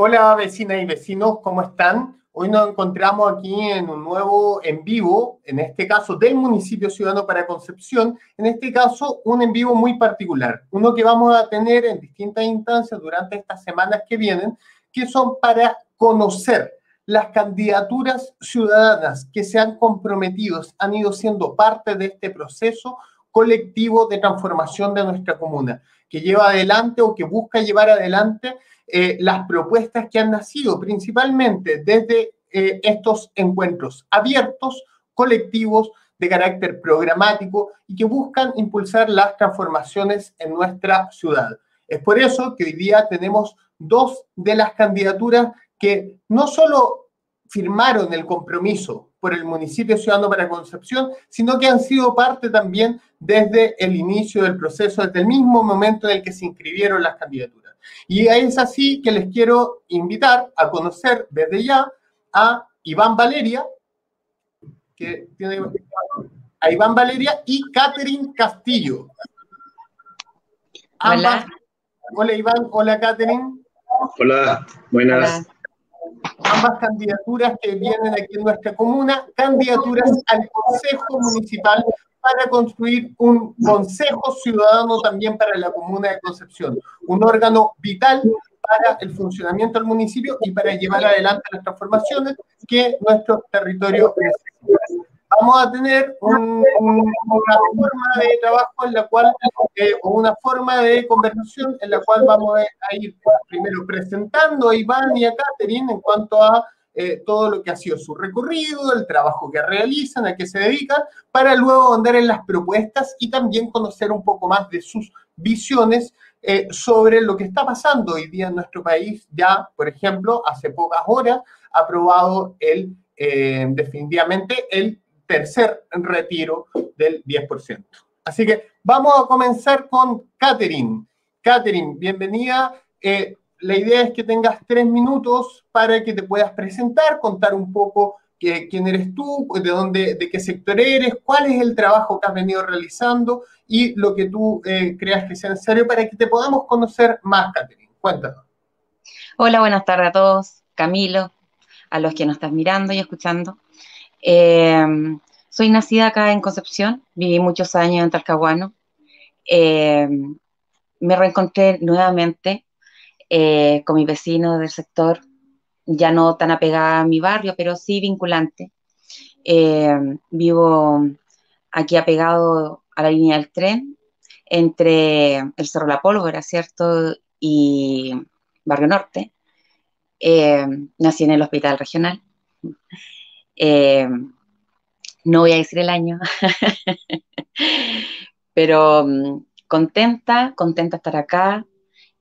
Hola vecinas y vecinos, ¿cómo están? Hoy nos encontramos aquí en un nuevo en vivo, en este caso del municipio Ciudadano para Concepción, en este caso un en vivo muy particular, uno que vamos a tener en distintas instancias durante estas semanas que vienen, que son para conocer las candidaturas ciudadanas que se han comprometido, han ido siendo parte de este proceso colectivo de transformación de nuestra comuna, que lleva adelante o que busca llevar adelante eh, las propuestas que han nacido principalmente desde eh, estos encuentros abiertos, colectivos, de carácter programático y que buscan impulsar las transformaciones en nuestra ciudad. Es por eso que hoy día tenemos dos de las candidaturas que no solo firmaron el compromiso por el municipio ciudadano para Concepción, sino que han sido parte también desde el inicio del proceso, desde el mismo momento en el que se inscribieron las candidaturas. Y es así que les quiero invitar a conocer desde ya a Iván Valeria, que tiene a Iván Valeria y Catherine Castillo. hola. Hola Iván, hola Catherine. Hola, buenas. Ambas candidaturas que vienen aquí en nuestra comuna, candidaturas al Consejo Municipal para construir un consejo ciudadano también para la comuna de Concepción, un órgano vital para el funcionamiento del municipio y para llevar adelante las transformaciones que nuestro territorio necesita. Vamos a tener una forma de trabajo en la cual, eh, o una forma de conversación en la cual vamos a ir primero presentando a Iván y a Catherine en cuanto a eh, todo lo que ha sido su recorrido, el trabajo que realizan, a qué se dedican, para luego andar en las propuestas y también conocer un poco más de sus visiones eh, sobre lo que está pasando hoy día en nuestro país. Ya, por ejemplo, hace pocas horas aprobado el, eh, definitivamente el tercer retiro del 10%. Así que vamos a comenzar con Catherine. Catherine, bienvenida la idea es que tengas tres minutos para que te puedas presentar, contar un poco quién eres tú, de dónde, de qué sector eres, cuál es el trabajo que has venido realizando y lo que tú eh, creas que sea necesario para que te podamos conocer más, Catherine. Cuéntanos. Hola, buenas tardes a todos. Camilo, a los que nos estás mirando y escuchando. Eh, soy nacida acá en Concepción, viví muchos años en Talcahuano. Eh, me reencontré nuevamente eh, con mi vecino del sector, ya no tan apegada a mi barrio, pero sí vinculante. Eh, vivo aquí apegado a la línea del tren, entre el Cerro La Pólvora, ¿cierto? Y Barrio Norte. Eh, nací en el hospital regional. no voy a decir el año, pero mm, contenta, contenta estar acá,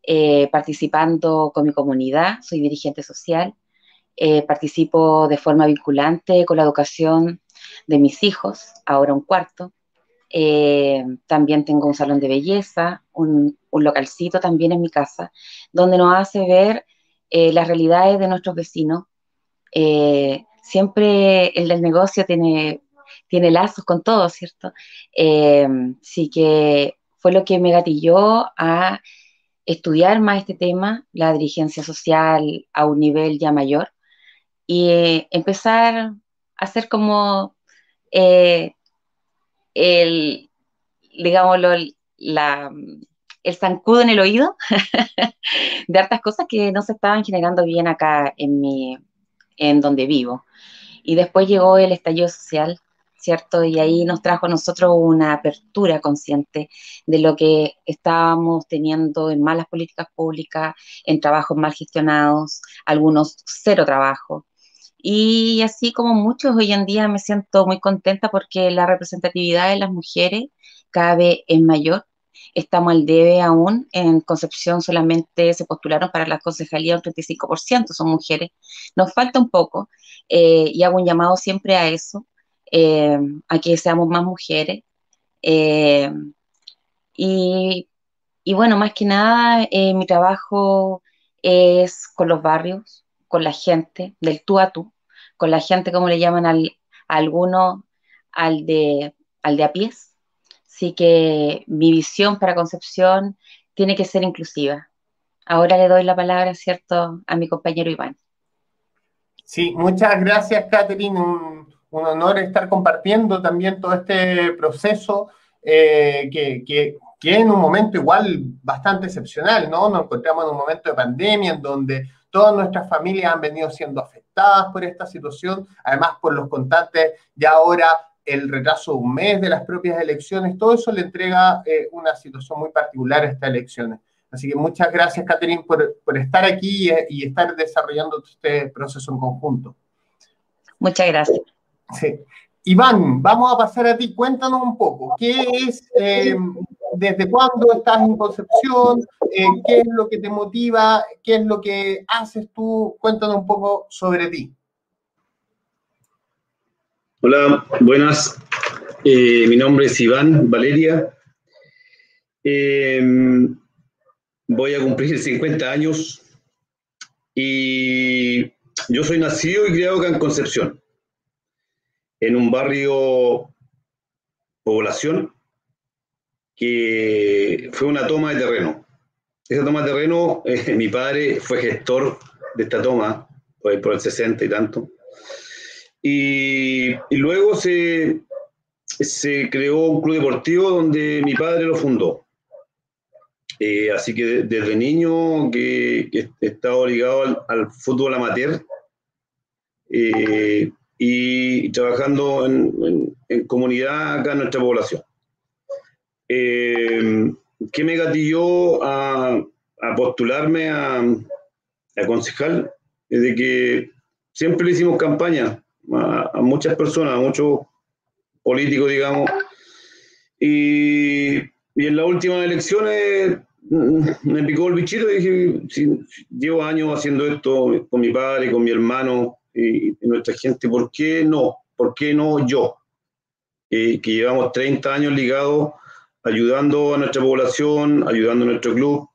eh, participando con mi comunidad, soy dirigente social, eh, participo de forma vinculante con la educación de mis hijos, ahora un cuarto. Eh, también tengo un salón de belleza, un, localcito también en mi casa, donde nos hace ver las realidades de nuestros vecinos. siempre el del negocio tiene, tiene lazos con todo, ¿cierto? sí que fue lo que me gatilló a estudiar más este tema, la dirigencia social a un nivel ya mayor, y eh, empezar a hacer como eh, el, digámoslo, la, el zancudo en el oído de hartas cosas que no se estaban generando bien acá en, mi, en donde vivo. Y después llegó el estallido social ¿cierto? Y ahí nos trajo a nosotros una apertura consciente de lo que estábamos teniendo en malas políticas públicas, en trabajos mal gestionados, algunos cero trabajo. Y así como muchos hoy en día me siento muy contenta porque la representatividad de las mujeres cada vez es mayor. Estamos al debe aún. En Concepción solamente se postularon para la concejalía un 35%, son mujeres. Nos falta un poco eh, y hago un llamado siempre a eso, eh, seamos más mujeres. Eh, y, bueno, más que nada, eh, mi trabajo es con los barrios, con la gente, del tú a tú, con la gente, como le llaman al, a algunos, al de, al de a pies. Así que mi visión para Concepción tiene que ser inclusiva. ahora le doy la palabra, ¿cierto?, a mi compañero Iván. Sí, muchas gracias, Catherine. Un, honor estar compartiendo también todo este proceso eh, que, que, que en un momento igual bastante excepcional, ¿no? Nos encontramos en un momento de pandemia en donde todas nuestras familias han venido siendo afectadas por esta situación, además por los constantes, ya ahora el retraso de un mes de las propias elecciones, todo eso le entrega eh, una situación muy particular a estas elecciones. Así que muchas gracias, Catherine, por, por estar aquí y, estar desarrollando este proceso en conjunto. Muchas gracias. Sí. Iván, vamos a pasar a ti. Cuéntanos un poco, ¿qué es, eh, desde cuándo estás en Concepción? Eh, ¿Qué es lo que te motiva? ¿Qué es lo que haces tú? Cuéntanos un poco sobre ti. Hola, buenas. Eh, mi nombre es Iván Valeria. voy a cumplir 50 años y yo soy nacido y criado acá en Concepción en un barrio población que fue una toma de terreno. Esa toma de terreno, eh, mi padre fue gestor de esta toma, por, el 60 y tanto. Y, luego se, se, creó un club deportivo donde mi padre lo fundó. Eh, así que desde niño que, he estado ligado al, fútbol amateur, eh, y trabajando en, comunidad acá en nuestra población. Eh, ¿Qué me gatilló a, postularme a, a, concejal? Es de que siempre le hicimos campaña a, muchas personas, a muchos políticos, digamos, y, en las últimas elecciones me picó el bichito y dije, llevo años haciendo esto con mi padre, con mi hermano, y, nuestra gente, ¿por qué no? ¿Por qué no yo? que llevamos 30 años ligados, ayudando a nuestra población, ayudando a nuestro club.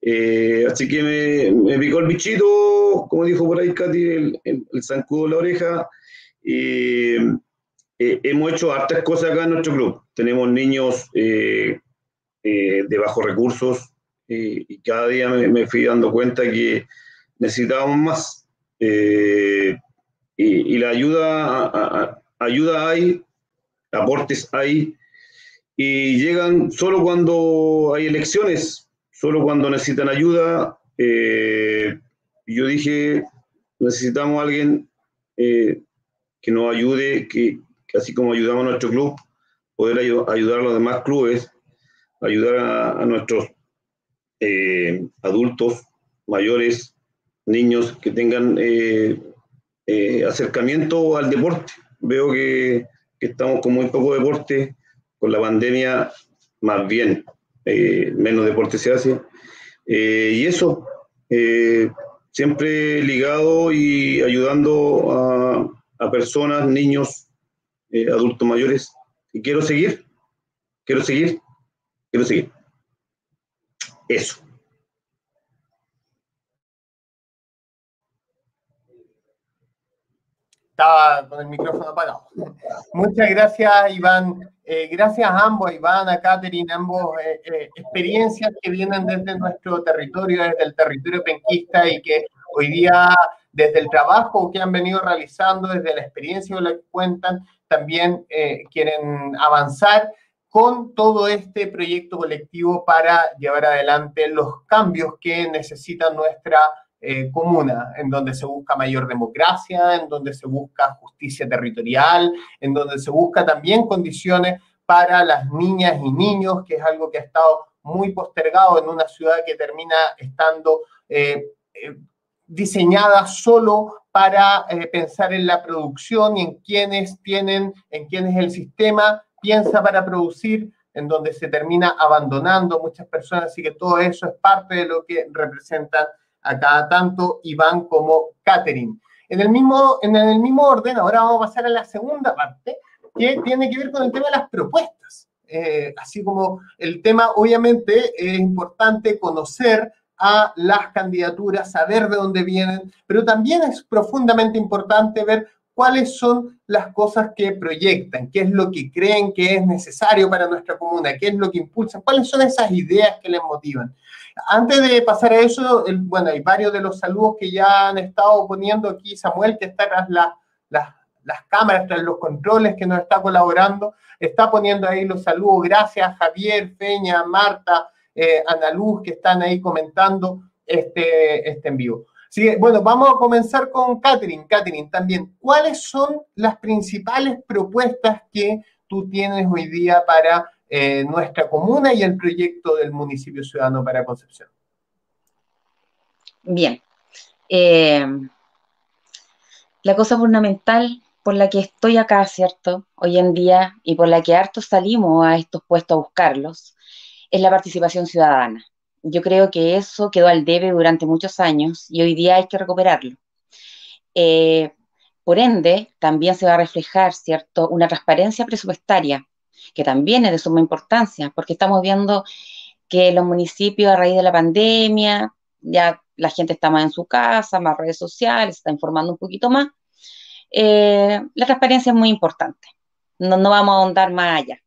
Eh, así que me, picó el bichito, como dijo por ahí Katy, el, el, zancudo de la oreja. Eh, hemos hecho hartas cosas acá en nuestro club. Tenemos niños eh, de bajos recursos y cada día me, me, fui dando cuenta que necesitábamos más. Eh, y, la ayuda, ayuda hay, aportes hay, y llegan solo cuando hay elecciones, solo cuando necesitan ayuda. Eh, yo dije, necesitamos a alguien eh, que nos ayude, que, así como ayudamos a nuestro club, poder ayudar a los demás clubes, ayudar a nuestros adultos mayores niños que tengan eh, eh, acercamiento al deporte. Veo que, estamos con muy poco deporte, con la pandemia más bien, eh, menos deporte se hace. y eso, siempre ligado y ayudando a, a personas, niños, adultos mayores. Y quiero seguir, quiero seguir, quiero seguir. Eso. Estaba con el micrófono apagado. Muchas gracias, Iván. Eh, gracias a ambos, Iván, a Catherine, ambos eh, eh, experiencias que vienen desde nuestro territorio, desde el territorio penquista y que hoy día, desde el trabajo que han venido realizando, desde la experiencia que la cuentan, también quieren avanzar con todo este proyecto colectivo para llevar adelante los cambios que necesita nuestra eh, comuna, en donde se busca mayor democracia, en donde se busca justicia territorial, en donde se busca también condiciones para las niñas y niños, que es algo que ha estado muy postergado en una ciudad que termina estando eh, eh, diseñada solo para pensar en la producción y en quienes tienen, en quienes el sistema piensa para producir, en donde se termina abandonando muchas personas, así que todo eso es parte de lo que representan acá tanto Iván como Catherine. En el, mismo, en el mismo orden, ahora vamos a pasar a la segunda parte, que tiene que ver con el tema de las propuestas. Eh, así como el tema, obviamente, es importante conocer a las candidaturas, saber de dónde vienen, pero también es profundamente importante ver cuáles son las cosas que proyectan, qué es lo que creen que es necesario para nuestra comuna, qué es lo que impulsan, cuáles son esas ideas que les motivan. Antes de pasar a eso, bueno, hay varios de los saludos que ya han estado poniendo aquí Samuel, que está tras las cámaras, tras los controles, que nos está colaborando, está poniendo ahí los saludos. Gracias Javier, Peña, Marta, eh, Ana Luz, que están ahí comentando este, este en vivo. Sí, bueno, vamos a comenzar con Catherine. Catherine, también, ¿cuáles son las principales propuestas que tú tienes hoy día para eh, nuestra comuna y el proyecto del municipio ciudadano para Concepción? Bien. Eh, la cosa fundamental por la que estoy acá, ¿cierto? Hoy en día y por la que harto salimos a estos puestos a buscarlos, es la participación ciudadana. Yo creo que eso quedó al debe durante muchos años y hoy día hay que recuperarlo. Eh, por ende, también se va a reflejar, ¿cierto?, una transparencia presupuestaria, que también es de suma importancia, porque estamos viendo que los municipios a raíz de la pandemia, ya la gente está más en su casa, más redes sociales, está informando un poquito más. Eh, la transparencia es muy importante. No, no vamos a ahondar más allá.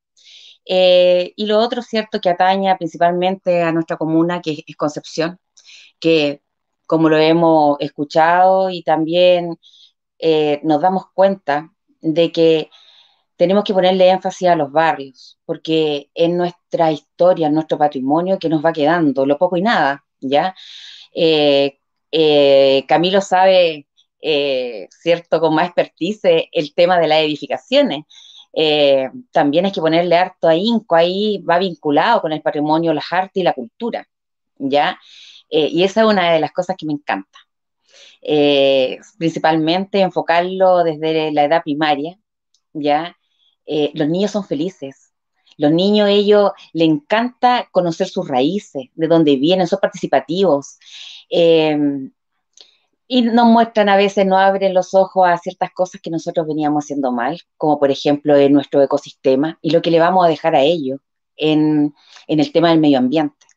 Eh, y lo otro, cierto, que ataña principalmente a nuestra comuna, que es Concepción, que como lo hemos escuchado y también eh, nos damos cuenta de que tenemos que ponerle énfasis a los barrios, porque es nuestra historia, nuestro patrimonio que nos va quedando, lo poco y nada, ¿ya? Eh, Camilo sabe, cierto, con más expertise el tema de las edificaciones. Eh, también hay que ponerle harto ahínco, ahí va vinculado con el patrimonio, las artes y la cultura, ¿ya? Eh, y esa es una de las cosas que me encanta. Eh, principalmente enfocarlo desde la edad primaria, ¿ya? los niños son felices. Los niños, ellos, les encanta conocer sus raíces, de dónde vienen, son participativos y nos muestran a veces, no abren los ojos a ciertas cosas que nosotros veníamos haciendo mal, como por ejemplo en nuestro ecosistema y lo que le vamos a dejar a ellos en, el tema del medio ambiente.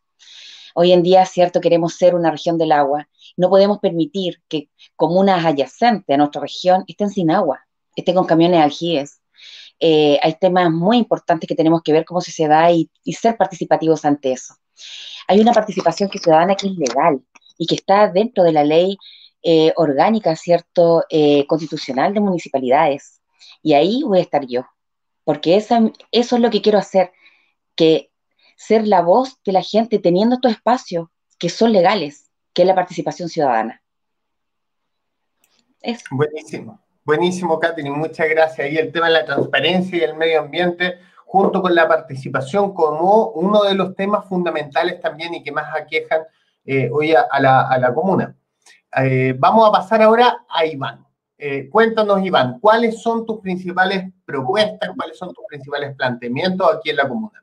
Hoy en día, cierto, queremos ser una región del agua. No podemos permitir que comunas adyacentes a nuestra región estén sin agua, estén con camiones aljibes. Eh, hay temas muy importantes que tenemos que ver cómo se da y, y ser participativos ante eso. Hay una participación ciudadana que es legal y que está dentro de la ley eh, orgánica, ¿cierto?, eh, constitucional de municipalidades. Y ahí voy a estar yo, porque eso es lo que quiero hacer, que ser la voz de la gente teniendo estos espacios que son legales, que es la participación ciudadana. Buenísimo, buenísimo, Catherine, muchas gracias. Y el tema de la transparencia y el medio ambiente, junto con la participación, como uno de los temas fundamentales también y que más aquejan eh, hoy a, la, a la comuna. Eh, vamos a pasar ahora a Iván. Eh, cuéntanos, Iván, ¿cuáles son tus principales propuestas, cuáles son tus principales planteamientos aquí en la comuna?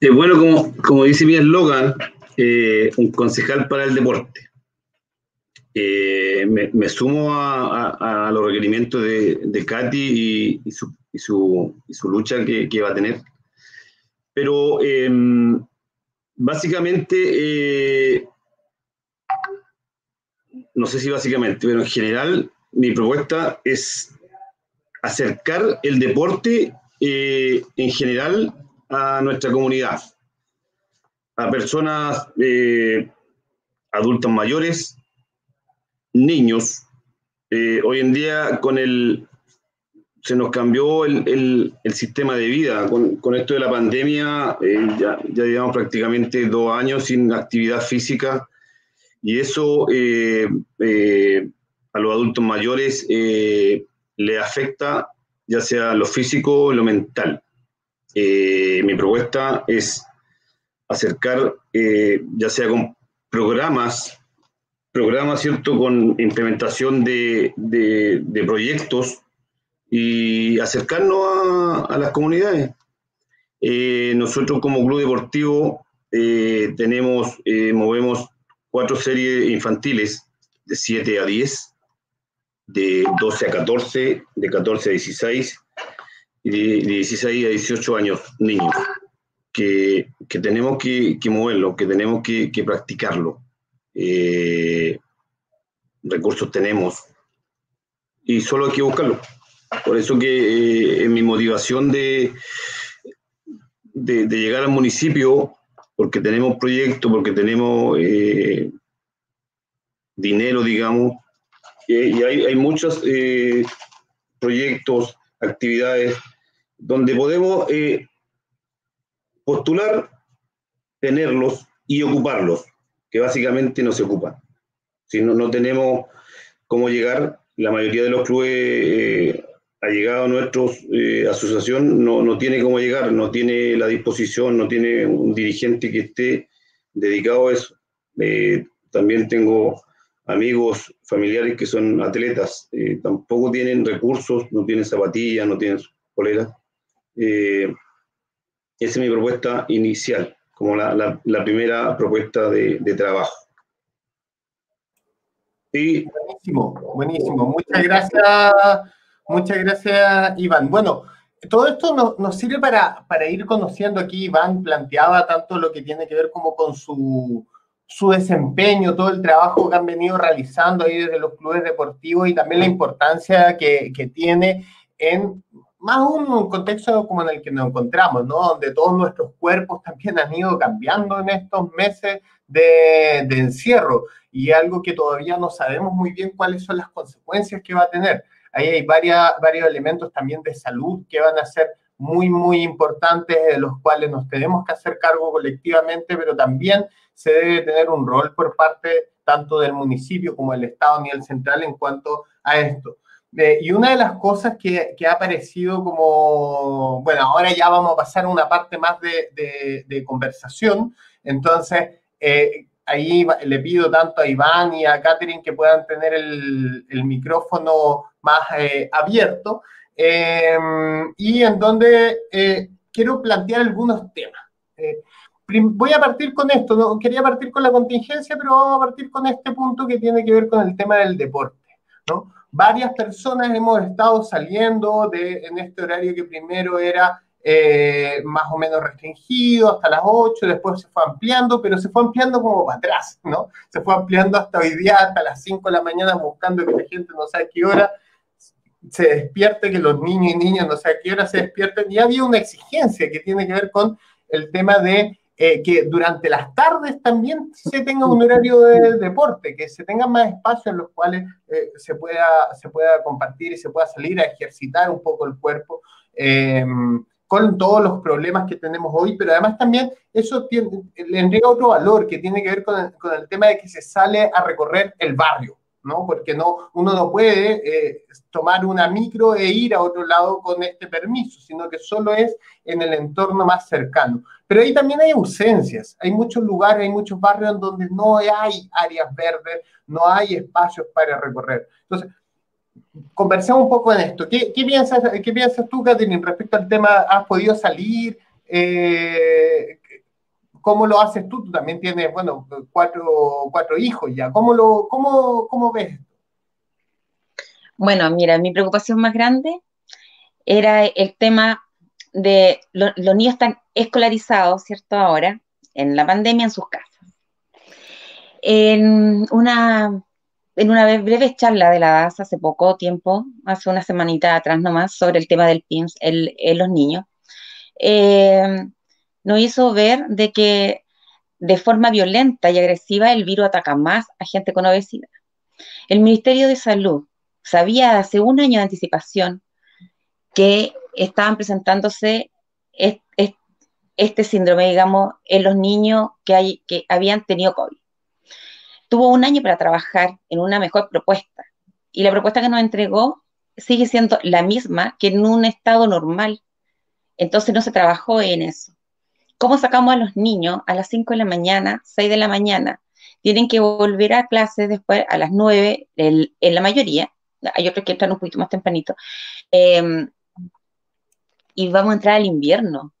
Eh, bueno, como, como, dice mi eslogan, un concejal para el deporte. Me, sumo a, los requerimientos de, de Katy y, su, su, su, lucha que, que, va a tener. Pero básicamente no sé si básicamente, pero en general mi propuesta es acercar el deporte eh, en general a nuestra comunidad, a personas eh, adultos mayores, niños. Eh, hoy en día con el se nos cambió el, sistema de vida. Con, esto de la pandemia, ya, ya llevamos prácticamente dos años sin actividad física y eso eh, eh, a los adultos mayores eh, le afecta ya sea lo físico o lo mental. mi propuesta es acercar, ya sea con programas, programas, ¿cierto?, con implementación de, proyectos y acercarnos a, las comunidades. nosotros como club deportivo tenemos, movemos cuatro series infantiles de 7 a 10, de 12 a 14, de 14 a 16 y de 16 a 18 años niños, que, que tenemos que, que, moverlo, que tenemos que, que practicarlo. Eh, recursos tenemos, y solo hay que buscarlo. Por eso que eh, en mi motivación de, de, llegar al municipio, porque tenemos proyectos, porque tenemos eh, dinero, digamos, y hay, hay muchos eh, proyectos, actividades, donde podemos postular, tenerlos y ocuparlos, que básicamente no se ocupan. Si no, no tenemos cómo llegar, la mayoría de los clubes ha llegado a nuestra eh, asociación no, no, tiene cómo llegar, no tiene la disposición, no tiene un dirigente que esté dedicado a eso. Eh, también tengo amigos, familiares que son atletas, eh, tampoco tienen recursos, no tienen zapatillas, no tienen poleras. esa es mi propuesta inicial, como la, la, primera propuesta de, de trabajo. Sí. Buenísimo, buenísimo. Muchas gracias Muchas gracias, Iván. Bueno, todo esto nos, sirve para, ir conociendo aquí. Iván planteaba tanto lo que tiene que ver como con su, desempeño, todo el trabajo que han venido realizando ahí desde los clubes deportivos y también la importancia que, tiene en más un contexto como en el que nos encontramos, ¿no? Donde todos nuestros cuerpos también han ido cambiando en estos meses de, de encierro y algo que todavía no sabemos muy bien cuáles son las consecuencias que va a tener. Ahí hay varios elementos también de salud que van a ser muy, muy importantes, de los cuales nos tenemos que hacer cargo colectivamente, pero también se debe tener un rol por parte tanto del municipio como del Estado a nivel central en cuanto a esto. Eh, y una de las cosas que, ha aparecido como, bueno, ahora ya vamos a pasar a una parte más de, conversación, entonces, eh, ahí le pido tanto a Iván y a Catherine que puedan tener el, micrófono más eh, abierto em, y en donde eh, quiero plantear algunos temas. Eh, voy a partir con esto, no quería partir con la contingencia, pero vamos a partir con este punto que tiene que ver con el tema del deporte. ¿no? Varias personas hemos estado saliendo de, en este horario que primero era eh, más o menos restringido hasta las 8, después se fue ampliando, pero se fue ampliando como para atrás, ¿no? Se fue ampliando hasta hoy día, hasta las 5 de la mañana, buscando que la gente no sabe qué hora se despierte, que los niños y niñas no saben qué hora se despierten. Y había una exigencia que tiene que ver con el tema de eh, que durante las tardes también se tenga un horario de deporte, que se tengan más espacios en los cuales eh, se, pueda, se pueda compartir y se pueda salir a ejercitar un poco el cuerpo con todos los problemas que tenemos hoy, pero además también eso le entrega otro valor que tiene que ver con el, tema de que se sale a recorrer el barrio, ¿no? Porque no, uno no puede eh, tomar una micro e ir a otro lado con este permiso, sino que solo es en el entorno más cercano. Pero ahí también hay ausencias, hay muchos lugares, hay muchos barrios donde no hay áreas verdes, no hay espacios para recorrer. Entonces, conversemos un poco en esto. ¿Qué, piensas, ¿Qué piensas tú, Catherine, respecto al tema? ¿Has podido salir? Eh, ¿Cómo lo haces tú? Tú también tienes, bueno, cuatro, cuatro hijos ya. ¿Cómo, lo, cómo, cómo ves Bueno, mira, mi preocupación más grande era el tema de los niños están escolarizados, ¿cierto? Ahora, en la pandemia, en sus casas. En una en una breve charla de la DAS hace poco tiempo, hace una semanita atrás nomás, sobre el tema del PIMS en los niños, eh, nos hizo ver de que de forma violenta y agresiva el virus ataca más a gente con obesidad. El Ministerio de Salud sabía hace un año de anticipación que estaban presentándose este síndrome, digamos, en los niños que, hay, que habían tenido COVID tuvo un año para trabajar en una mejor propuesta. Y la propuesta que nos entregó sigue siendo la misma que en un estado normal. Entonces no se trabajó en eso. ¿Cómo sacamos a los niños a las 5 de la mañana, 6 de la mañana? Tienen que volver a clases después a las 9, en la mayoría. Hay otros que entran un poquito más tempranito. Em, y vamos a entrar al invierno.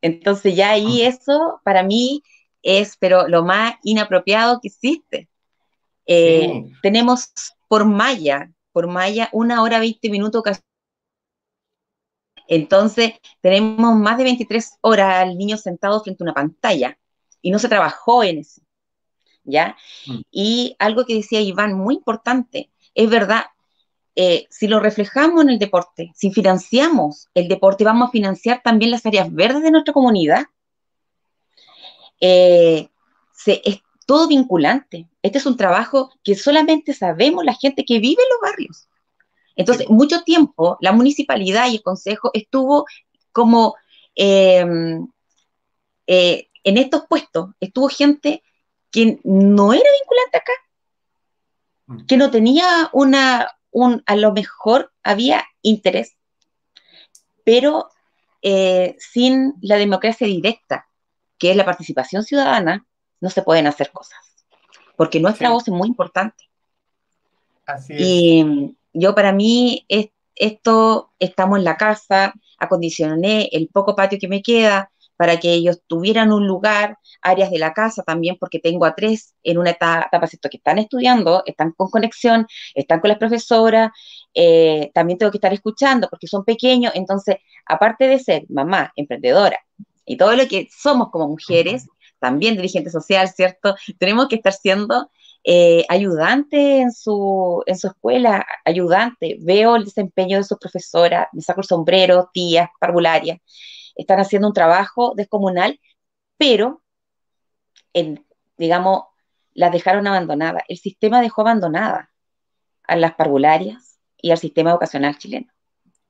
Entonces ya ahí eso para mí es, pero lo más inapropiado que existe. Eh, tenemos por malla, por malla, una hora 20 minutos Entonces, tenemos más de 23 horas al niño sentado frente a una pantalla y no se trabajó en eso. ¿Ya? Mm. Y algo que decía Iván, muy importante, es verdad, eh, si lo reflejamos en el deporte, si financiamos el deporte, vamos a financiar también las áreas verdes de nuestra comunidad. Eh, es todo vinculante. Este es un trabajo que solamente sabemos la gente que vive en los barrios. Entonces, mucho tiempo la municipalidad y el consejo estuvo como em, eh, en estos puestos, estuvo gente que no era vinculante acá, mm. que no tenía una, un, a lo mejor había interés, pero eh, sin la democracia directa, que es la participación ciudadana, no se pueden hacer cosas, porque nuestra voz es muy importante. Así es. Y yo para mí, esto, estamos en la casa, acondicioné el poco patio que me queda, para que ellos tuvieran un lugar, áreas de la casa también, porque tengo a tres en una etapa, que están estudiando, están con conexión, están con las profesoras, eh, también tengo que estar escuchando porque son pequeños, entonces, aparte de ser mamá, emprendedora y todo lo que somos como mujeres, también dirigente social, ¿cierto? Tenemos que estar siendo eh, ayudante en su, en su escuela, ayudante, veo el desempeño de sus profesoras, me saco el sombrero, tías, parvularias, están haciendo un trabajo descomunal, pero, digamos, las dejaron abandonadas. El sistema dejó abandonada a las parvularias y al sistema educacional chileno.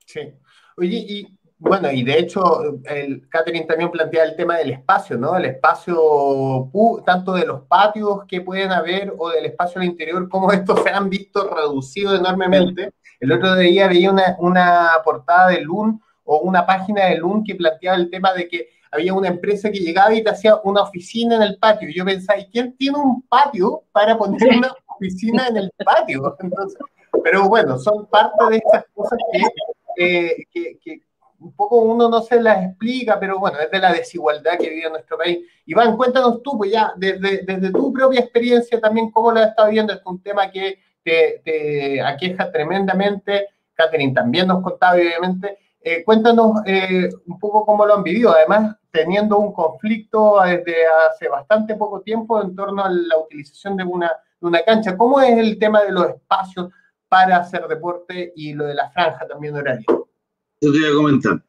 Sí. Oye, y bueno, y de hecho, el Catherine también plantea el tema del espacio, ¿no? El espacio, tanto de los patios que pueden haber o del espacio al interior, cómo estos se han visto reducidos enormemente. El otro día veía una, una portada de LUN o una página de LUN que planteaba el tema de que había una empresa que llegaba y te hacía una oficina en el patio. Y yo pensaba, ¿y quién tiene un patio para poner una oficina en el patio? pero bueno, son parte de estas cosas que, que, un poco uno no se las explica, pero bueno, es de la desigualdad que vive nuestro país. Iván, cuéntanos tú, pues ya, desde, desde tu propia experiencia también, cómo has estado viendo. Es un tema que te, te aqueja tremendamente. Catherine también nos contaba, obviamente. Eh, cuéntanos eh, un poco cómo lo han vivido, además teniendo un conflicto desde hace bastante poco tiempo en torno a la utilización de una, una cancha. ¿Cómo es el tema de los espacios para hacer deporte y lo de la franja también horaria? Yo te voy a comentar.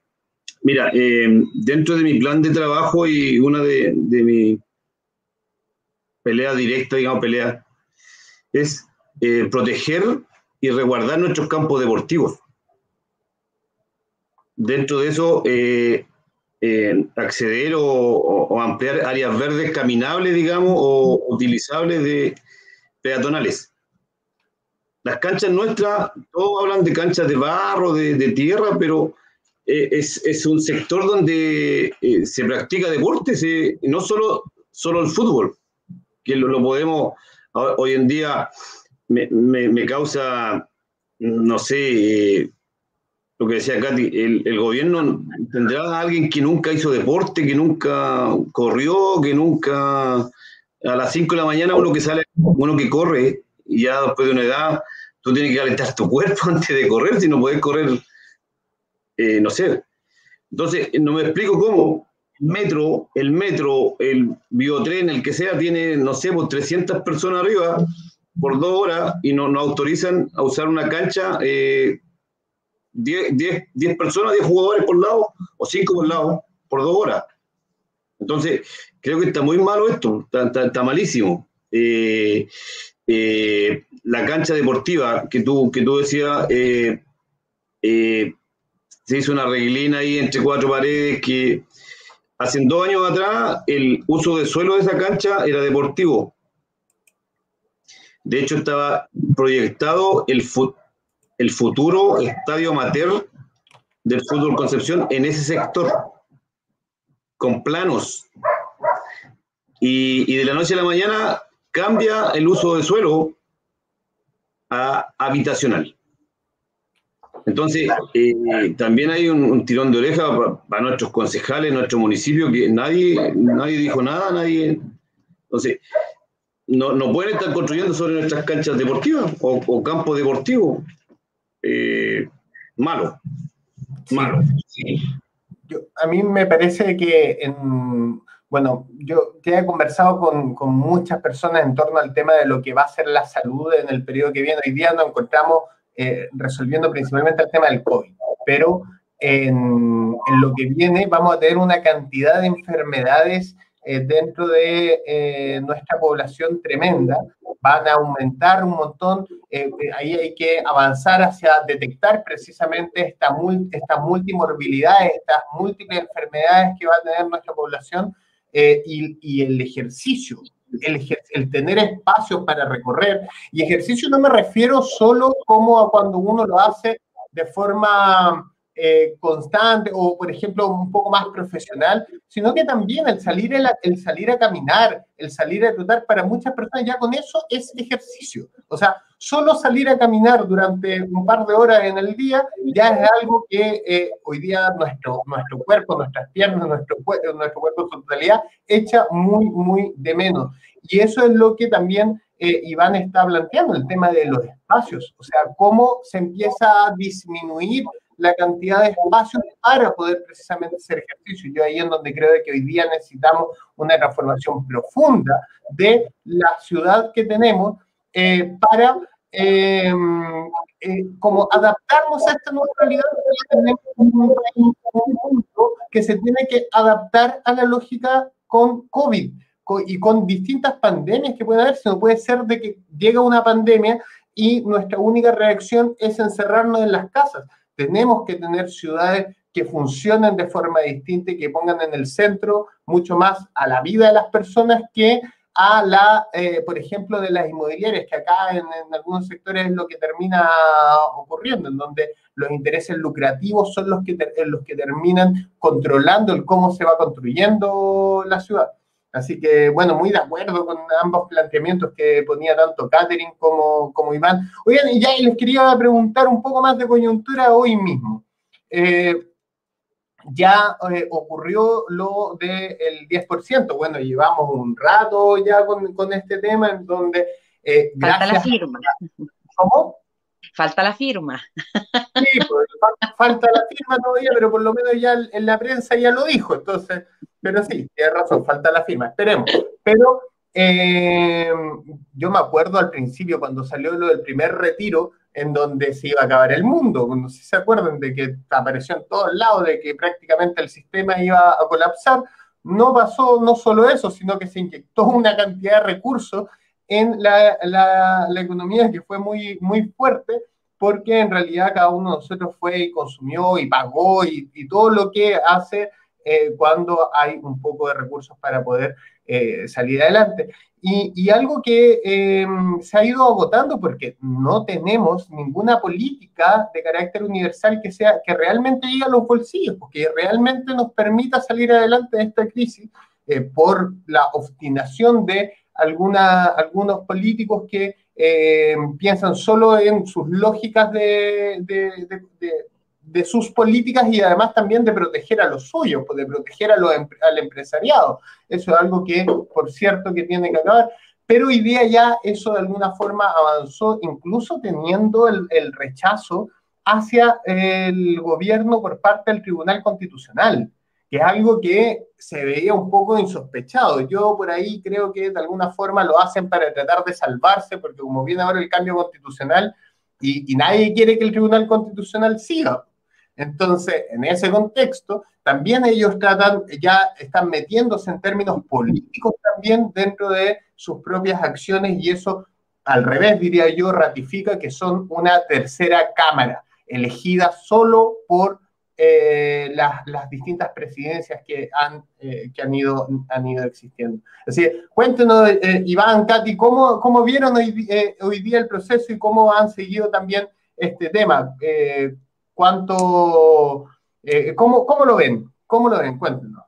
Mira, eh, dentro de mi plan de trabajo y una de, de mi pelea directa, digamos, pelea, es proteger y resguardar nuestros campos deportivos dentro de eso, eh, eh, acceder o, ampliar áreas verdes caminables, digamos, o utilizables de peatonales. Las canchas nuestras, todos hablan de canchas de barro, de, tierra, pero eh, es, un sector donde se practica deporte, no solo, solo el fútbol, que lo, podemos, hoy en día me, me causa, no sé, lo que decía Katy, el, gobierno tendrá a alguien que nunca hizo deporte, que nunca corrió, que nunca a las 5 de la mañana uno que sale, uno que corre, y ya después de una edad, tú tienes que calentar tu cuerpo antes de correr, si no puedes correr, eh, no sé. Entonces, no me explico cómo el metro, el metro, el biotren, el que sea, tiene, no sé, por pues 300 personas arriba por dos horas y no nos autorizan a usar una cancha eh, 10, 10, personas, 10 jugadores por lado, o 5 por lado, por dos horas. Entonces, creo que está muy malo esto, está, malísimo. Eh, eh, la cancha deportiva que tú, que tú decías, eh, se hizo una reglina ahí entre cuatro paredes que hace dos años atrás el uso de suelo de esa cancha era deportivo. De hecho, estaba proyectado el, el futuro estadio amateur del fútbol Concepción en ese sector, con planos. Y, de la noche a la mañana cambia el uso de suelo a habitacional. Entonces, eh, también hay un, tirón de oreja para, nuestros concejales, nuestro municipio, que nadie, nadie dijo nada, nadie. Entonces, no, no pueden estar construyendo sobre nuestras canchas deportivas o, o campos deportivos. Eh, malo. Malo. a mí me parece que, en, bueno, yo ya he conversado con, con, muchas personas en torno al tema de lo que va a ser la salud en el periodo que viene. Hoy día nos encontramos eh, resolviendo principalmente el tema del COVID, pero en, lo que viene vamos a tener una cantidad de enfermedades eh, dentro de eh, nuestra población tremenda, van a aumentar un montón, ahí hay que avanzar hacia detectar precisamente esta, estas multimorbilidades, estas múltiples enfermedades que va a tener nuestra población y, y el ejercicio el, tener espacios para recorrer. Y ejercicio no me refiero solo como a cuando uno lo hace de forma eh, constante o, por ejemplo, un poco más profesional, sino que también el salir, el, salir a caminar, el salir a trotar, para muchas personas ya con eso es ejercicio. O sea, solo salir a caminar durante un par de horas en el día ya es algo que eh, hoy día nuestro, nuestro cuerpo, nuestras piernas, nuestro, nuestro cuerpo en su totalidad echa muy, muy de menos. Y eso es lo que también eh, Iván está planteando, el tema de los espacios, o sea, cómo se empieza a disminuir la cantidad de espacios para poder precisamente hacer ejercicio. Yo ahí en donde creo que hoy día necesitamos una transformación profunda de la ciudad que tenemos eh, para eh, eh, como adaptarnos a esta nueva realidad. Que se tiene que adaptar a la lógica con COVID y con distintas pandemias que puede haber, sino puede ser de que llega una pandemia y nuestra única reacción es encerrarnos en las casas. Tenemos que tener ciudades que funcionen de forma distinta y que pongan en el centro mucho más a la vida de las personas que a la, eh, por ejemplo, de las inmobiliarias, que acá en, algunos sectores es lo que termina ocurriendo, en donde los intereses lucrativos son los que, los que terminan controlando el cómo se va construyendo la ciudad. Así que, bueno, muy de acuerdo con ambos planteamientos que ponía tanto Catherine como, como Iván. Oigan, y ya les quería preguntar un poco más de coyuntura hoy mismo. Eh, ya eh, ocurrió lo del 10%. Bueno, llevamos un rato ya con, con este tema en donde... Eh, falta la firma. ¿Cómo? Falta la firma. Sí, pues, falta la firma todavía, pero por lo menos ya en la prensa ya lo dijo. Entonces, pero sí, tiene razón, falta la firma, esperemos. Pero eh, yo me acuerdo al principio cuando salió lo del primer retiro, en donde se iba a acabar el mundo. No sé se acuerdan de que apareció en todos lados, de que prácticamente el sistema iba a colapsar. No pasó no solo eso, sino que se inyectó una cantidad de recursos en la, la, economía que fue muy, muy fuerte, porque en realidad cada uno de nosotros fue y consumió y pagó y, y todo lo que hace eh, cuando hay un poco de recursos para poder eh, salir adelante. Y, algo que em, se ha ido agotando porque no tenemos ninguna política de carácter universal que sea que realmente llegue a los bolsillos, porque realmente nos permita salir adelante de esta crisis eh, por la obstinación de alguna, algunos políticos que piensan solo en sus lógicas de, de sus políticas y además también de proteger a los suyos, pues, de proteger a al empresariado. Eso es algo que, por cierto, que tiene que acabar. Pero hoy día ya eso de alguna forma avanzó, incluso teniendo el, rechazo hacia el gobierno por parte del Tribunal Constitucional, que es algo que se veía un poco insospechado. Yo por ahí creo que de alguna forma lo hacen para tratar de salvarse, porque como viene ahora el cambio constitucional y, y nadie quiere que el Tribunal Constitucional siga, entonces, en ese contexto, también ellos tratan, ya están metiéndose en términos políticos también dentro de sus propias acciones y eso, al revés, diría yo, ratifica que son una tercera cámara, elegida solo por eh, las, distintas presidencias que han, eh, que han, ido, han ido existiendo. Así que cuéntenos, eh, Iván, Katy, ¿cómo, cómo vieron hoy, hoy, día el proceso y cómo han seguido también este tema? ¿Cuánto, eh, cómo, lo ven? ¿Cómo lo ven? Cuéntenos.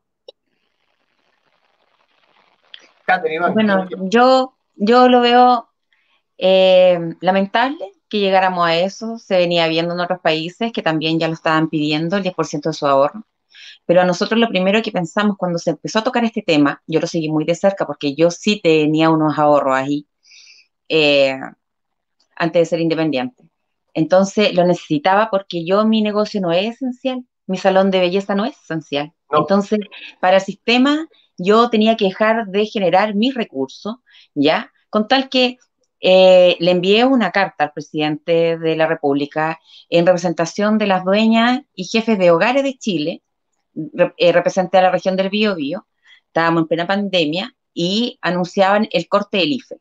bueno, yo, yo lo veo eh, lamentable que llegáramos a eso. Se venía viendo en otros países que también ya lo estaban pidiendo, el 10% de su ahorro. Pero a nosotros lo primero que pensamos cuando se empezó a tocar este tema, yo lo seguí muy de cerca porque yo sí tenía unos ahorros ahí eh, antes de ser independiente. Entonces lo necesitaba porque yo mi negocio no es esencial, mi salón de belleza no es esencial. Entonces, para el sistema yo tenía que dejar de generar mis recursos, ¿ya? Con tal que eh, le envié una carta al presidente de la República en representación de las dueñas y jefes de hogares de Chile, eh, representé a la región del Biobío, estábamos en plena pandemia y anunciaban el corte del IFE.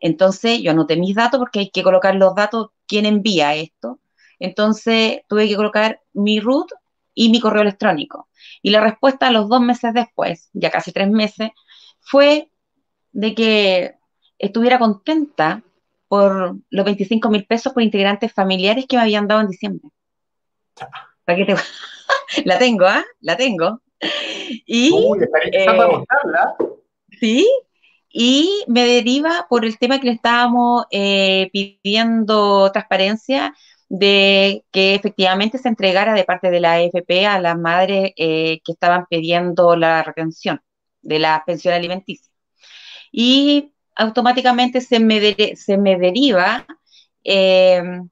Entonces yo anoté mis datos porque hay que colocar los datos, quién envía esto. Entonces tuve que colocar mi root y mi correo electrónico. Y la respuesta a los dos meses después, ya casi tres meses, fue de que estuviera contenta por los 25 mil pesos por integrantes familiares que me habían dado en diciembre. la tengo, ¿ah? La tengo. Y, eh, Sí, y me deriva por el tema que le estábamos eh, pidiendo transparencia de que efectivamente se entregara de parte de la AFP a las madres eh, que estaban pidiendo la retención de la pensión alimenticia. Y automáticamente se me, se me deriva em,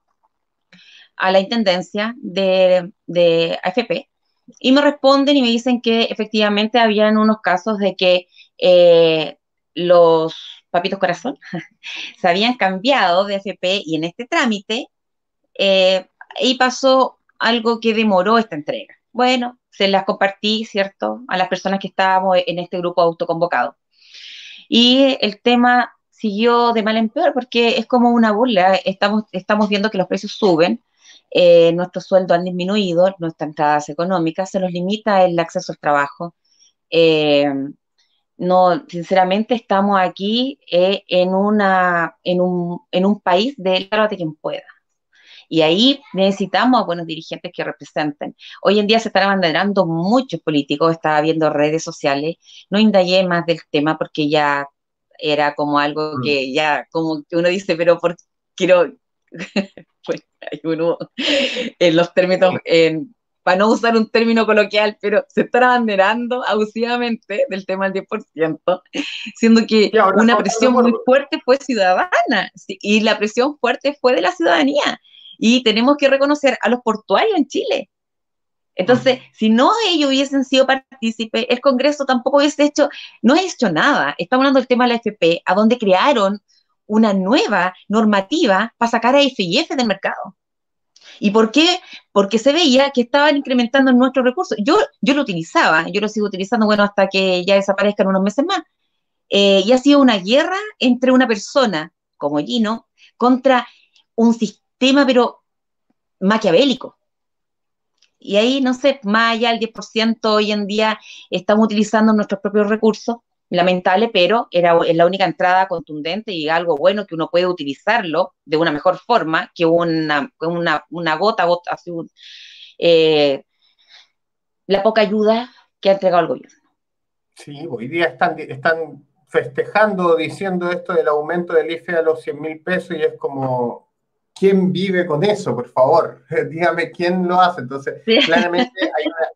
a la intendencia de, de, AFP y me responden y me dicen que efectivamente habían unos casos de que eh, los papitos corazón se habían cambiado de AFP y en este trámite eh, y pasó algo que demoró esta entrega. Bueno, se las compartí, ¿cierto?, a las personas que estábamos en este grupo autoconvocado. Y el tema siguió de mal en peor porque es como una burla. Estamos, estamos viendo que los precios suben, eh, nuestros sueldos han disminuido, nuestras entradas económicas, se nos limita el acceso al trabajo. Eh, no, sinceramente estamos aquí eh, en, una, en, un, en un país de de quien pueda. Y ahí necesitamos a buenos dirigentes que representen. Hoy en día se están abanderando muchos políticos, estaba viendo redes sociales, no indagué más del tema porque ya era como algo mm. que ya, como que uno dice, pero por quiero, pues hay uno en los términos, en, para no usar un término coloquial, pero se están abanderando abusivamente del tema del 10%, siendo que una presión muy fuerte fue ciudadana y la presión fuerte fue de la ciudadanía y tenemos que reconocer a los portuarios en Chile. Entonces, si no ellos hubiesen sido partícipes, el Congreso tampoco hubiese hecho, no ha hecho nada. Estamos hablando del tema de la FP, a donde crearon una nueva normativa para sacar a FIF del mercado. ¿Y por qué? Porque se veía que estaban incrementando nuestros recursos. Yo, yo lo utilizaba, yo lo sigo utilizando, bueno, hasta que ya desaparezcan unos meses más. Eh, y ha sido una guerra entre una persona como Gino contra un sistema tema, pero maquiavélico. Y ahí, no sé, más allá del 10% hoy en día estamos utilizando nuestros propios recursos, lamentable, pero era la única entrada contundente y algo bueno que uno puede utilizarlo de una mejor forma que una, una, una gota, gota así, eh, la poca ayuda que ha entregado el gobierno. Sí, hoy día están, están festejando, diciendo esto del aumento del IFE a los 100 mil pesos y es como, ¿quién vive con eso, por favor? Dígame quién lo hace. Entonces, claramente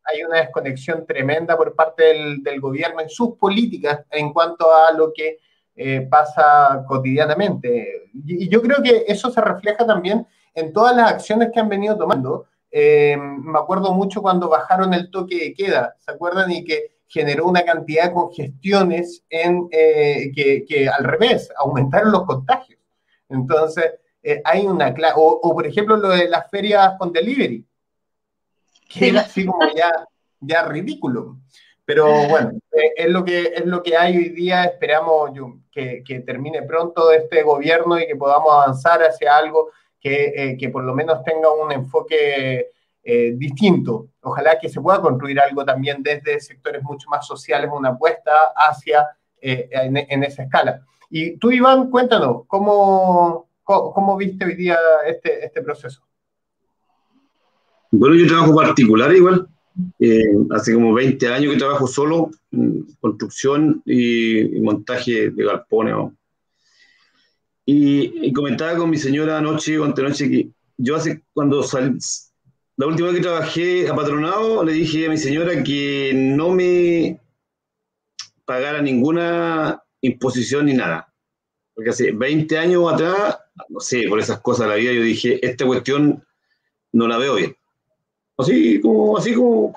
hay una, desconexión tremenda por parte del, gobierno en sus políticas en cuanto a lo que eh, pasa cotidianamente. Y, yo creo que eso se refleja también en todas las acciones que han venido tomando. Eh, me acuerdo mucho cuando bajaron el toque de queda, ¿se acuerdan? Y que generó una cantidad de congestiones en, eh, que, que al revés, aumentaron los contagios. Entonces, eh, hay una clase, o, por ejemplo lo de las ferias con delivery, que era así como ya, ya ridículo. Pero bueno, eh, es, lo que, es lo que hay hoy día, esperamos que, que, termine pronto este gobierno y que podamos avanzar hacia algo que, eh, que por lo menos tenga un enfoque distinto. Ojalá que se pueda construir algo también desde sectores mucho más sociales, una apuesta hacia en, en, esa escala. Y tú, Iván, cuéntanos, ¿cómo, ¿Cómo, viste hoy día este, este proceso? Bueno, yo trabajo particular igual. Eh, hace como 20 años que trabajo solo en construcción y, montaje de galpones. Y, comentaba con mi señora anoche o antenoche que yo hace cuando salí, la última vez que trabajé apatronado, le dije a mi señora que no me pagara ninguna imposición ni nada. Porque hace 20 años atrás no sé, por esas cosas de la vida, yo dije, esta cuestión no la veo bien. Así como, así como,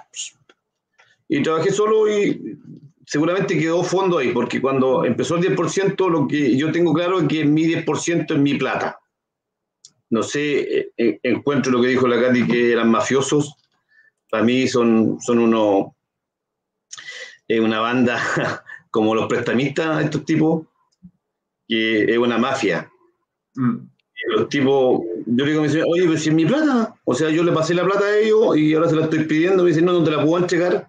y trabajé solo y seguramente quedó fondo ahí, porque cuando empezó el 10%, lo que yo tengo claro es que mi 10% es mi plata. No sé, eh, eh, encuentro lo que dijo la Katy, que eran mafiosos. Para mí son, son uno, es una banda como los prestamistas, estos tipos, que es una mafia. Mm. Los tipos, yo le digo señor, oye, pero si es mi plata, o sea, yo le pasé la plata a ellos y ahora se la estoy pidiendo, me dicen, no, no te la puedo entregar,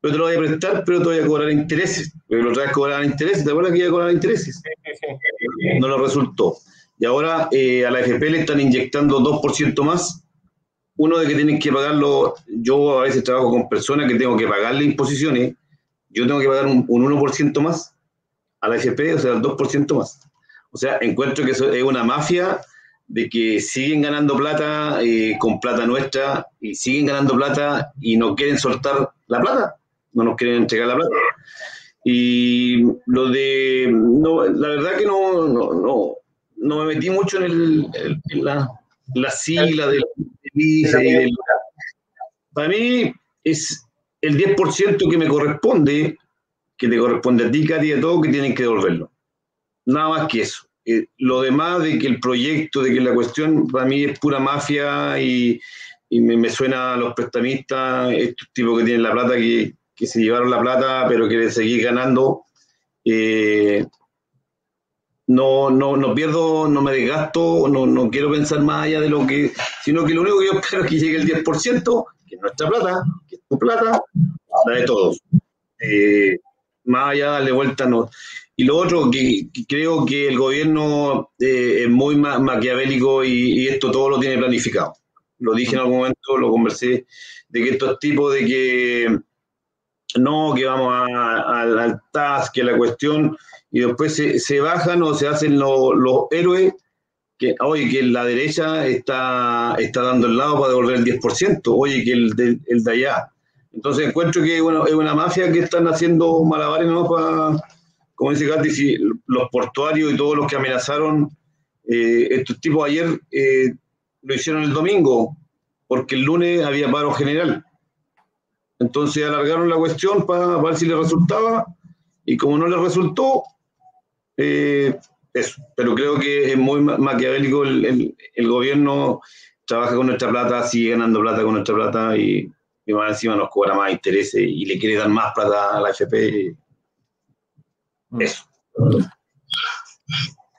pero te lo voy a prestar, pero te voy a cobrar intereses. Pero la otra vez cobraban intereses, ¿te acuerdas que iba a cobrar intereses? No lo resultó. Y ahora eh, a la FP le están inyectando 2% más. Uno de que tienen que pagarlo, yo a veces trabajo con personas que tengo que pagarle imposiciones, yo tengo que pagar un, 1% más a la FP, o sea, el 2% más. O sea, encuentro que eso es una mafia de que siguen ganando plata eh, con plata nuestra y siguen ganando plata y no quieren soltar la plata, no nos quieren entregar la plata. Y lo de, no, la verdad que no, no, no, no me metí mucho en, el, la, la, sigla del, del, Para mí es el 10% que me corresponde, que te corresponde a ti, Katy, a todo, que tienen que devolverlo. Nada más que eso. Eh, lo demás de que el proyecto, de que la cuestión, para mí es pura mafia y, me, suena a los prestamistas, estos tipos que tienen la plata, que, que se llevaron la plata, pero quieren seguir ganando. Eh, no, no, no pierdo, no me desgasto, no, no quiero pensar más allá de lo que, sino que lo único que yo espero es que llegue el 10%, que es nuestra plata, que es tu plata, la de todos. Eh, más allá darle vuelta, no. Y lo otro, que, creo que el gobierno eh, es muy maquiavélico y, esto todo lo tiene planificado. Lo dije en algún momento, lo conversé, de que estos tipos de que no, que vamos al al TAS, que la cuestión, y después se, bajan o se hacen los héroes, que, oye, que la derecha está, está dando el lado para devolver el 10%, oye, que el de, el de allá. Entonces encuentro que bueno, es una mafia que están haciendo malabares, ¿no? Para, como dice Gatti, si los portuarios y todos los que amenazaron, eh, estos tipos ayer eh, lo hicieron el domingo, porque el lunes había paro general. Entonces alargaron la cuestión para, ver si le resultaba y como no le resultó, eh, eso. Pero creo que es muy maquiavélico el, gobierno, trabaja con nuestra plata, sigue ganando plata con nuestra plata y, encima nos cobra más intereses y le quiere dar más plata a la FP. Mm. Eso.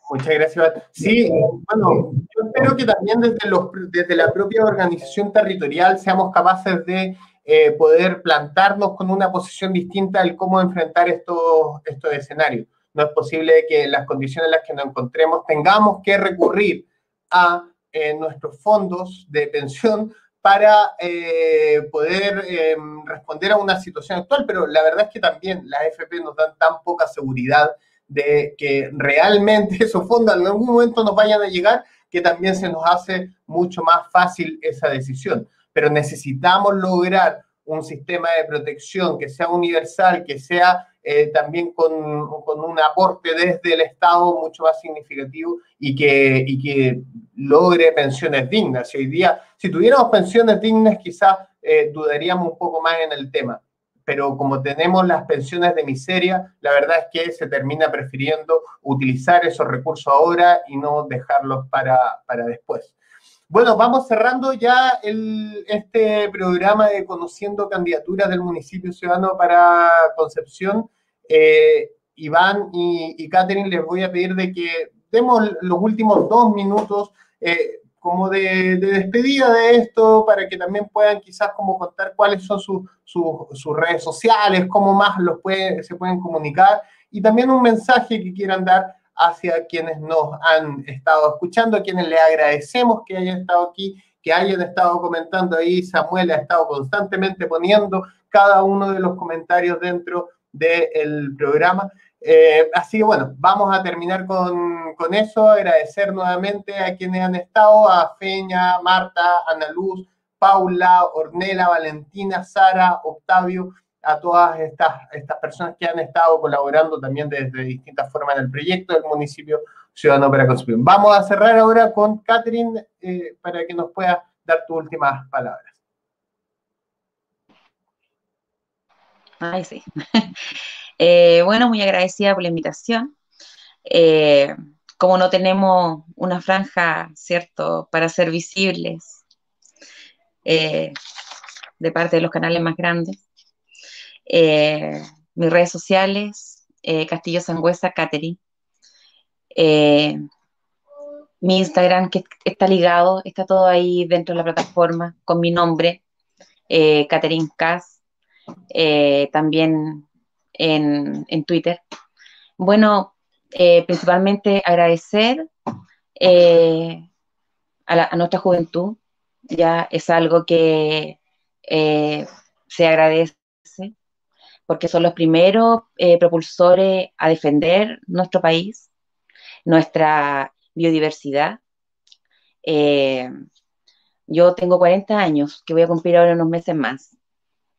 Muchas gracias. Sí, bueno, yo espero que también desde, los, desde la propia organización territorial seamos capaces de eh, poder plantarnos con una posición distinta del cómo enfrentar estos, estos escenarios. No es posible que en las condiciones en las que nos encontremos tengamos que recurrir a eh, nuestros fondos de pensión para eh, poder em, responder a una situación actual, pero la verdad es que también las AFP nos dan tan poca seguridad de que realmente esos fondos en algún momento nos vayan a llegar que también se nos hace mucho más fácil esa decisión. Pero necesitamos lograr un sistema de protección que sea universal, que sea eh, también con, con, un aporte desde el Estado mucho más significativo y que, y que logre pensiones dignas. Si hoy día, si tuviéramos pensiones dignas, quizás eh, dudaríamos un poco más en el tema. Pero como tenemos las pensiones de miseria, la verdad es que se termina prefiriendo utilizar esos recursos ahora y no dejarlos para, para después. Bueno, vamos cerrando ya este programa de Conociendo Candidaturas del Municipio Ciudadano para Concepción. Eh, Iván y, y Catherine, les voy a pedir de que demos los últimos dos minutos eh, como de, despedida de esto para que también puedan quizás como contar cuáles son sus redes sociales, cómo más los se pueden comunicar y también un mensaje que quieran dar hacia quienes nos han estado escuchando, a quienes le agradecemos que hayan estado aquí, que hayan estado comentando ahí. Samuel ha estado constantemente poniendo cada uno de los comentarios dentro del programa. Eh, así que bueno, vamos a terminar con, eso, agradecer nuevamente a quienes han estado, a Feña, Marta, Ana Luz, Paula, Ornela, Valentina, Sara, Octavio, a todas estas, estas personas que han estado colaborando también desde distintas formas en el proyecto del municipio Ciudadano para Concepción. Vamos a cerrar ahora con Catherine eh, para que nos pueda dar tus últimas palabras. Ay, sí. Eh, bueno, muy agradecida por la invitación. Eh, como no tenemos una franja, ¿cierto?, para ser visibles de parte de los canales más grandes. Mis redes sociales, Castillo Sangüesa, Catherine. mi Instagram, que está ligado, está todo ahí dentro de la plataforma con mi nombre, Catherine Cas. también en, Twitter. Bueno, eh, principalmente agradecer eh, a, nuestra juventud, ya es algo que eh, se agradece porque son los primeros propulsores a defender nuestro país, nuestra biodiversidad. yo tengo 40 años, que voy a cumplir ahora unos meses más.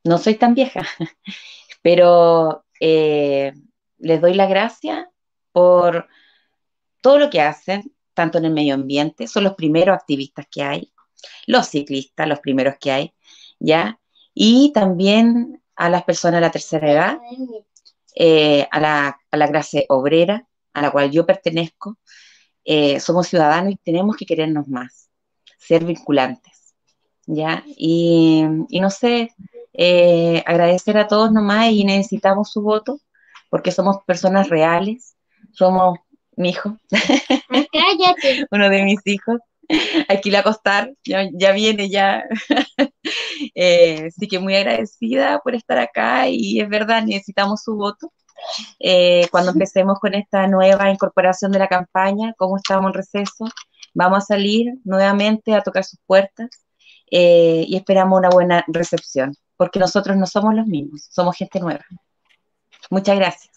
No soy tan vieja, pero eh, les doy las gracias por todo lo que hacen, tanto en el medio ambiente, son los primeros activistas que hay, los ciclistas, los primeros que hay, ¿ya? Y también a las personas de la tercera edad, eh, a, la, a, la, clase obrera, a la cual yo pertenezco. Eh, somos ciudadanos y tenemos que querernos más, ser vinculantes, ¿ya? Y, y no sé, eh, agradecer a todos nomás y necesitamos su voto porque somos personas reales, somos mi hijo, uno de mis hijos, aquí la acostar, ya, ya viene ya. eh, así que muy agradecida por estar acá y es verdad, necesitamos su voto. Eh, cuando empecemos con esta nueva incorporación de la campaña, como estamos en receso, vamos a salir nuevamente a tocar sus puertas eh, y esperamos una buena recepción porque nosotros no somos los mismos, somos gente nueva. Muchas gracias.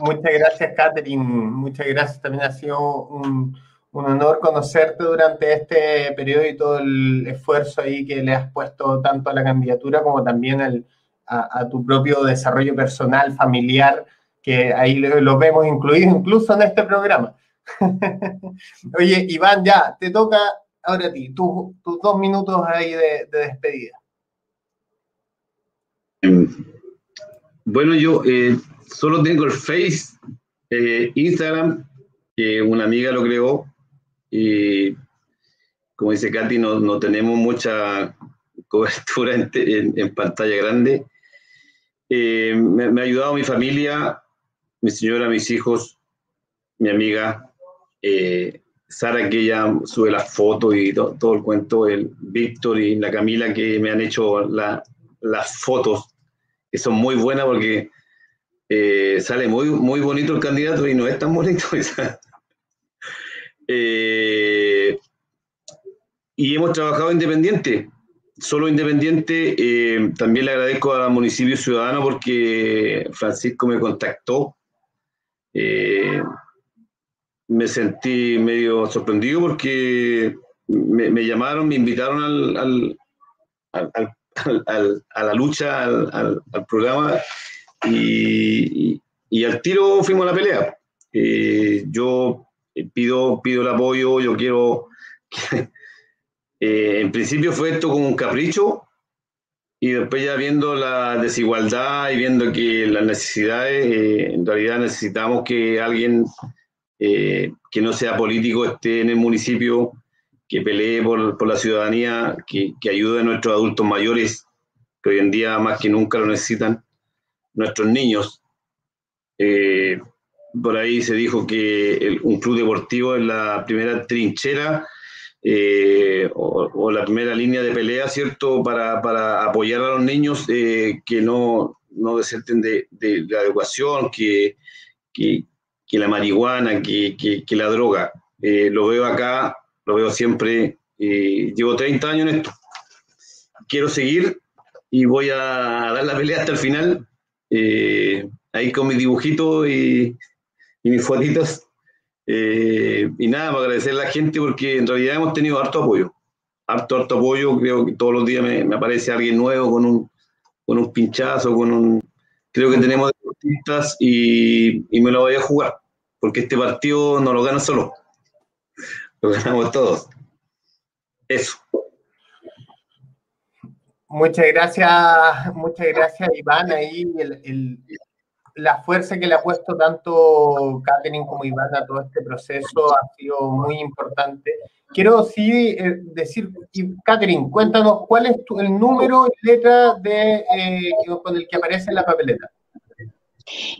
Muchas gracias, Catherine. Muchas gracias. También ha sido un, honor conocerte durante este periodo y todo el esfuerzo ahí que le has puesto tanto a la candidatura como también a, tu propio desarrollo personal, familiar, que ahí lo, vemos incluido incluso en este programa. Oye, Iván, ya, te toca ahora a ti, tus dos minutos ahí de despedida. Em, bueno, yo eh, solo tengo el Face, eh, Instagram, que una amiga lo creó. Y como dice Katy, no, no tenemos mucha cobertura en, pantalla grande. Eh, me, ha ayudado mi familia, mi señora, mis hijos, mi amiga, Sara, que ya sube las fotos y todo el cuento, el Víctor y la Camila, que me han hecho las fotos que son muy buenas porque eh, sale muy, muy bonito el candidato y no es tan bonito. Eh, y hemos trabajado independiente, solo independiente. Eh, también le agradezco al municipio ciudadano porque Francisco me contactó. me sentí medio sorprendido porque me, llamaron, me invitaron al, al a la lucha, al, programa, y, al tiro fuimos a la pelea. Eh, yo pido, pido el apoyo, yo quiero... Eh, en principio fue esto como un capricho, y después ya viendo la desigualdad y viendo que las necesidades, eh, en realidad necesitamos que alguien que no sea político esté en el municipio que pelee por, por la ciudadanía, que, que, ayude a nuestros adultos mayores, que hoy en día más que nunca lo necesitan, nuestros niños. Eh, por ahí se dijo que un club deportivo es la primera trinchera eh, o, la primera línea de pelea, ¿cierto?, para, para apoyar a los niños eh, que no, no deserten de, de, la educación, que, que, que la marihuana, que, que la droga. lo veo acá lo veo siempre. llevo 30 años en esto. Quiero seguir y voy a dar la pelea hasta el final. Eh, ahí con mis dibujitos y, mis fotitos. Eh, y nada, para agradecer a la gente porque en realidad hemos tenido harto apoyo. Harto, harto apoyo. Creo que todos los días me, aparece alguien nuevo con un, con un pinchazo, con un. Creo que tenemos deportistas y, y me lo voy a jugar porque este partido no lo gana solo lo ganamos todos. Eso. Muchas gracias, muchas gracias Iván. Ahí el, la fuerza que le ha puesto tanto Catherine como Iván a todo este proceso ha sido muy importante. Quiero sí eh, decir, Catherine, cuéntanos cuál es el número y letra de, eh, con el que aparece en la papeleta.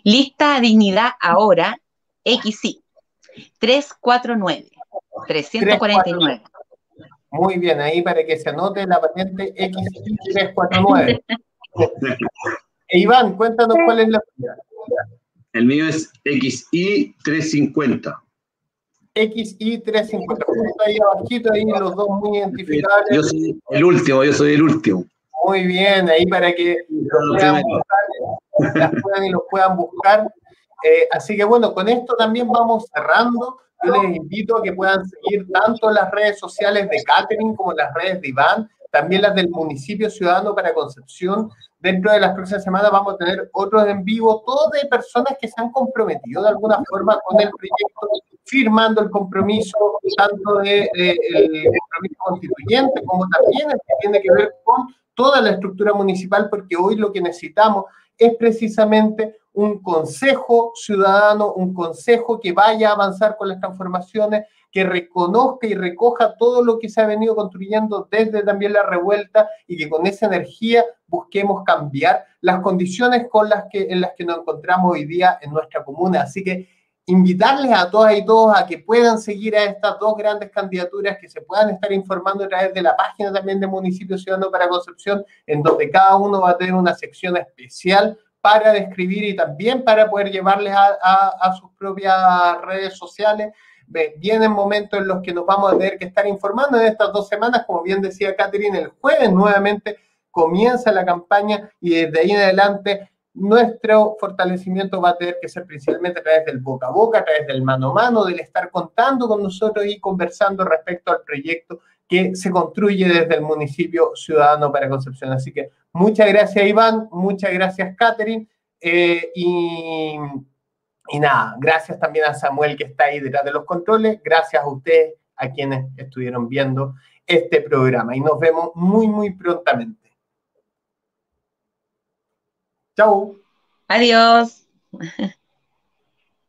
Lista Dignidad Ahora, XI, 349, 349. Muy bien, ahí para que se anote la patente XI 349. E Iván, cuéntanos cuál es la tuya. El mío es XI 350. XI 350. Ahí abajito, ahí los dos muy identificables. Yo soy el último, yo soy el último. Muy bien, ahí para que los puedan buscar, las puedan y los puedan buscar. Eh, así que bueno, con esto también vamos cerrando. Yo les invito a que puedan seguir tanto las redes sociales de Catherine como las redes de Iván, también las del municipio ciudadano para Concepción. Dentro de las próximas semanas vamos a tener otros en vivo, todos de personas que se han comprometido de alguna forma con el proyecto, firmando el compromiso tanto del de, compromiso constituyente como también el que tiene que ver con toda la estructura municipal, porque hoy lo que necesitamos es precisamente un consejo ciudadano, un consejo que vaya a avanzar con las transformaciones, que reconozca y recoja todo lo que se ha venido construyendo desde también la revuelta y que con esa energía busquemos cambiar las condiciones con las que, en las que nos encontramos hoy día en nuestra comuna. Así que invitarles a todas y todos a que puedan seguir a estas dos grandes candidaturas, que se puedan estar informando a través de la página también de Municipio Ciudadano para Concepción, en donde cada uno va a tener una sección especial para describir y también para poder llevarles a, sus propias redes sociales. Vienen momentos en los que nos vamos a tener que estar informando en estas dos semanas, como bien decía Catherine, el jueves nuevamente comienza la campaña y desde ahí en adelante nuestro fortalecimiento va a tener que ser principalmente a través del boca a boca, a través del mano a mano, del estar contando con nosotros y conversando respecto al proyecto que se construye desde el municipio ciudadano para Concepción. Así que muchas gracias Iván, muchas gracias Catherine eh, y, y nada, gracias también a Samuel que está ahí detrás de los controles, gracias a ustedes, a quienes estuvieron viendo este programa y nos vemos muy, muy prontamente. Chao. Adiós.